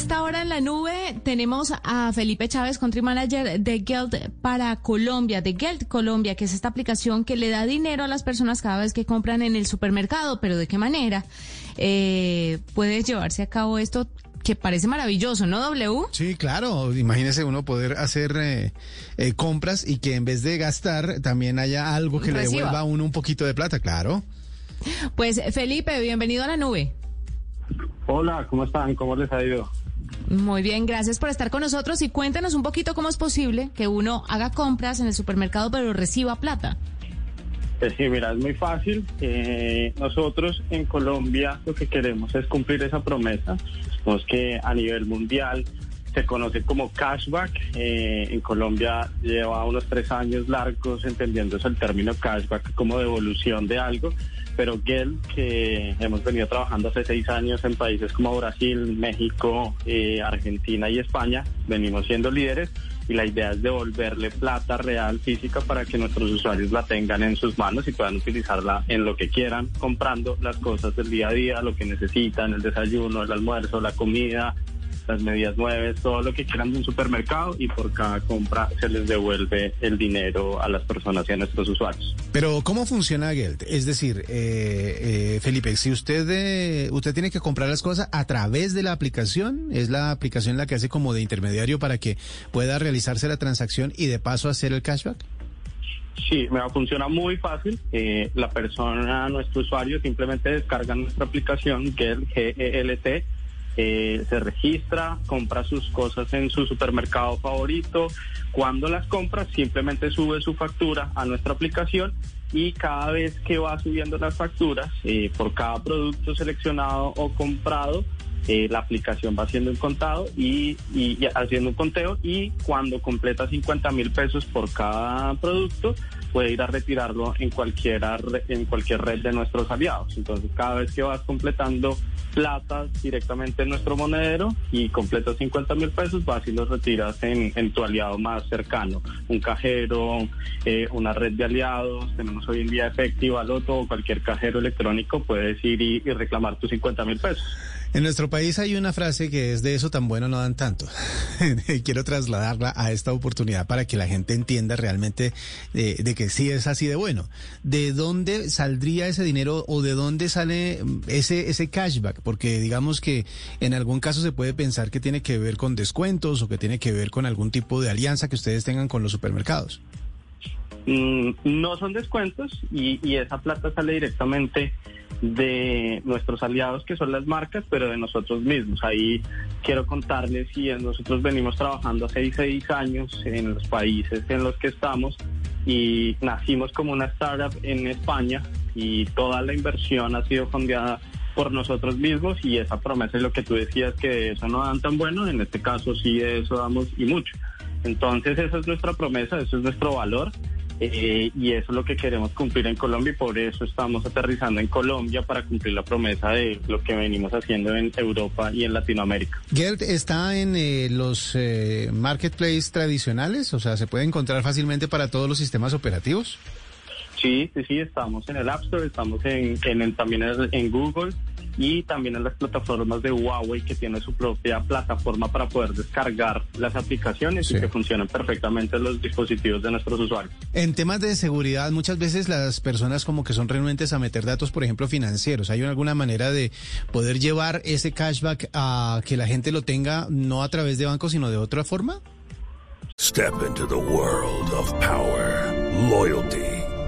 Esta hora en la nube tenemos a Felipe Chávez, country manager de Geld para Colombia, de Geld Colombia, que es esta aplicación que le da dinero a las personas cada vez que compran en el supermercado, pero de qué manera eh, puede llevarse a cabo esto que parece maravilloso, ¿no, W? Sí, claro. Imagínese uno poder hacer eh, eh, compras y que en vez de gastar también haya algo que le devuelva a uno un poquito de plata, claro. Pues Felipe, bienvenido a la nube. Hola, ¿cómo están? ¿Cómo les ha ido? Muy bien, gracias por estar con nosotros y cuéntanos un poquito cómo es posible que uno haga compras en el supermercado pero reciba plata. Pues sí, mira, es muy fácil. Eh, nosotros en Colombia lo que queremos es cumplir esa promesa. Pues que a nivel mundial se conoce como cashback. Eh, en Colombia lleva unos tres años largos entendiéndose el término cashback como devolución de algo. Pero GEL, que hemos venido trabajando hace seis años en países como Brasil, México, eh, Argentina y España, venimos siendo líderes y la idea es devolverle plata real física para que nuestros usuarios la tengan en sus manos y puedan utilizarla en lo que quieran, comprando las cosas del día a día, lo que necesitan, el desayuno, el almuerzo, la comida, las medias nueve, todo lo que quieran de un supermercado y por cada compra se les devuelve el dinero a las personas y a nuestros usuarios. Pero ¿cómo funciona Geld? Es decir, eh, eh, Felipe, si usted eh, usted tiene que comprar las cosas a través de la aplicación, es la aplicación la que hace como de intermediario para que pueda realizarse la transacción y de paso hacer el cashback. Sí, me va a funcionar muy fácil. Eh, la persona, nuestro usuario, simplemente descarga nuestra aplicación, GEL, G-E-L-T, eh, se registra, compra sus cosas en su supermercado favorito. Cuando las compra, simplemente sube su factura a nuestra aplicación y cada vez que va subiendo las facturas eh, por cada producto seleccionado o comprado, eh, la aplicación va haciendo un contado y, haciendo un conteo y cuando completa 50 mil pesos por cada producto puede ir a retirarlo en cualquiera en cualquier red de nuestros aliados. Entonces cada vez que vas completando plata directamente en nuestro monedero y completas 50 mil pesos vas y los retiras en, en tu aliado más cercano, un cajero, eh, una red de aliados, tenemos hoy en día Efectiva, Loto o cualquier cajero electrónico, puedes ir y, y reclamar tus 50 mil pesos. En nuestro país hay una frase que es de eso tan bueno no dan tanto. Quiero trasladarla a esta oportunidad para que la gente entienda realmente de, de que sí es así de bueno. ¿De dónde saldría ese dinero o de dónde sale mm, ese, ese cashback? Porque digamos que en algún caso se puede pensar que tiene que ver con descuentos o que tiene que ver con algún tipo de alianza que ustedes tengan con los supermercados. Mm, no son descuentos y, esa plata sale directamente de nuestros aliados que son las marcas, pero de nosotros mismos. Ahí quiero contarles y nosotros venimos trabajando hace seis años en los países en los que estamos y nacimos como una startup en España y toda la inversión ha sido fondeada por nosotros mismos y esa promesa es lo que tú decías que de eso no dan tan bueno, en este caso sí de eso damos y mucho. Entonces esa es nuestra promesa, eso es nuestro valor eh, y eso es lo que queremos cumplir en Colombia y por eso estamos aterrizando en Colombia para cumplir la promesa de lo que venimos haciendo en Europa y en Latinoamérica. Gerd está en eh, los eh, marketplaces tradicionales, o sea, se puede encontrar fácilmente para todos los sistemas operativos. Sí, sí, sí, estamos en el App Store, estamos en, en el- también en, en Google y también en las plataformas de Huawei que tiene su propia plataforma para poder descargar las aplicaciones Sí. y que funcionan perfectamente en los dispositivos de nuestros usuarios. En temas de seguridad, muchas veces las personas como que son renuentes a meter datos, por ejemplo, financieros. ¿Hay alguna manera de poder llevar ese cashback a que la gente lo tenga no a través de bancos, sino de otra forma? Step into the world of power, loyalty,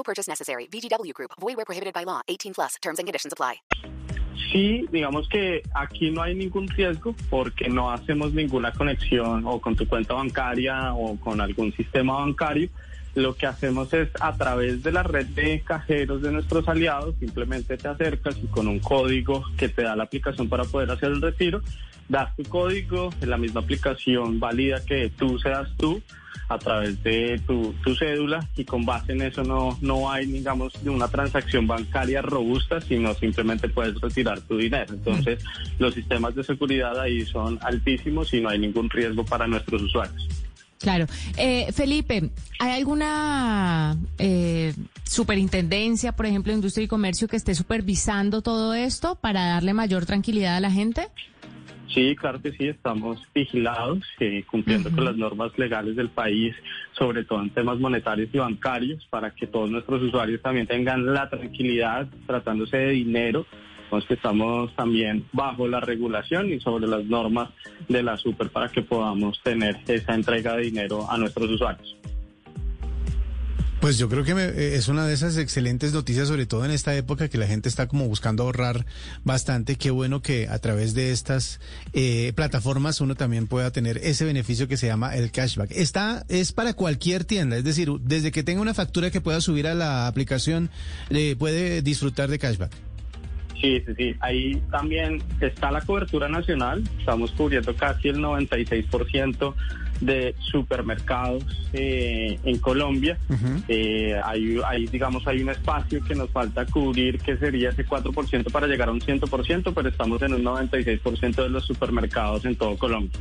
No purchase necessary. VGW Group. Void where prohibited by law. 18 plus. Terms and conditions apply. Sí, digamos que aquí no hay ningún riesgo porque no hacemos ninguna conexión o con tu cuenta bancaria o con algún sistema bancario. Lo que hacemos es a través de la red de cajeros de nuestros aliados, simplemente te acercas y con un código que te da la aplicación para poder hacer el retiro, das tu código, la misma aplicación valida que tú seas tú a través de tu, tu cédula y con base en eso no, no hay, digamos, una transacción bancaria robusta, sino simplemente puedes retirar tu dinero. Entonces, los sistemas de seguridad ahí son altísimos y no hay ningún riesgo para nuestros usuarios. Claro. Eh, Felipe, ¿hay alguna eh, superintendencia, por ejemplo, de Industria y Comercio, que esté supervisando todo esto para darle mayor tranquilidad a la gente? Sí, claro que sí, estamos vigilados, eh, cumpliendo con las normas legales del país, sobre todo en temas monetarios y bancarios, para que todos nuestros usuarios también tengan la tranquilidad tratándose de dinero. Pues que estamos también bajo la regulación y sobre las normas de la super para que podamos tener esa entrega de dinero a nuestros usuarios. Pues yo creo que me- eh, es una de esas excelentes noticias, sobre todo en esta época que la gente está como buscando ahorrar bastante. Qué bueno que a través de estas eh, plataformas uno también pueda tener ese beneficio que se llama el cashback. Está es para cualquier tienda, es decir, desde que tenga una factura que pueda subir a la aplicación, eh, puede disfrutar de cashback. Sí, sí, sí. Ahí también está la cobertura nacional. Estamos cubriendo casi el 96% de supermercados eh, en Colombia. Eh, hay, hay, digamos, hay un espacio que nos falta cubrir, que sería ese 4% para llegar a un 100%, pero estamos en un 96% de los supermercados en todo Colombia.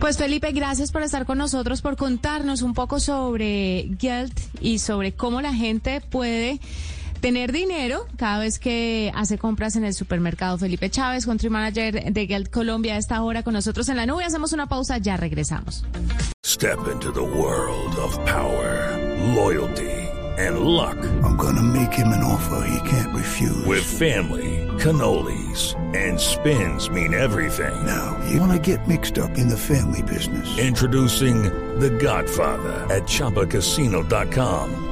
Pues Felipe, gracias por estar con nosotros, por contarnos un poco sobre Gelt y sobre cómo la gente puede tener dinero cada vez que hace compras en el supermercado. Felipe Chávez, country manager de Gelt Colombia, a esta hora con nosotros en la nube. Hacemos una pausa, ya regresamos. Step into the world of power, loyalty, and luck. I'm gonna make him an offer he can't refuse. With family, cannolis, and spins mean everything. Now, you wanna get mixed up in the family business. Introducing The Godfather at ChumbaCasino.com.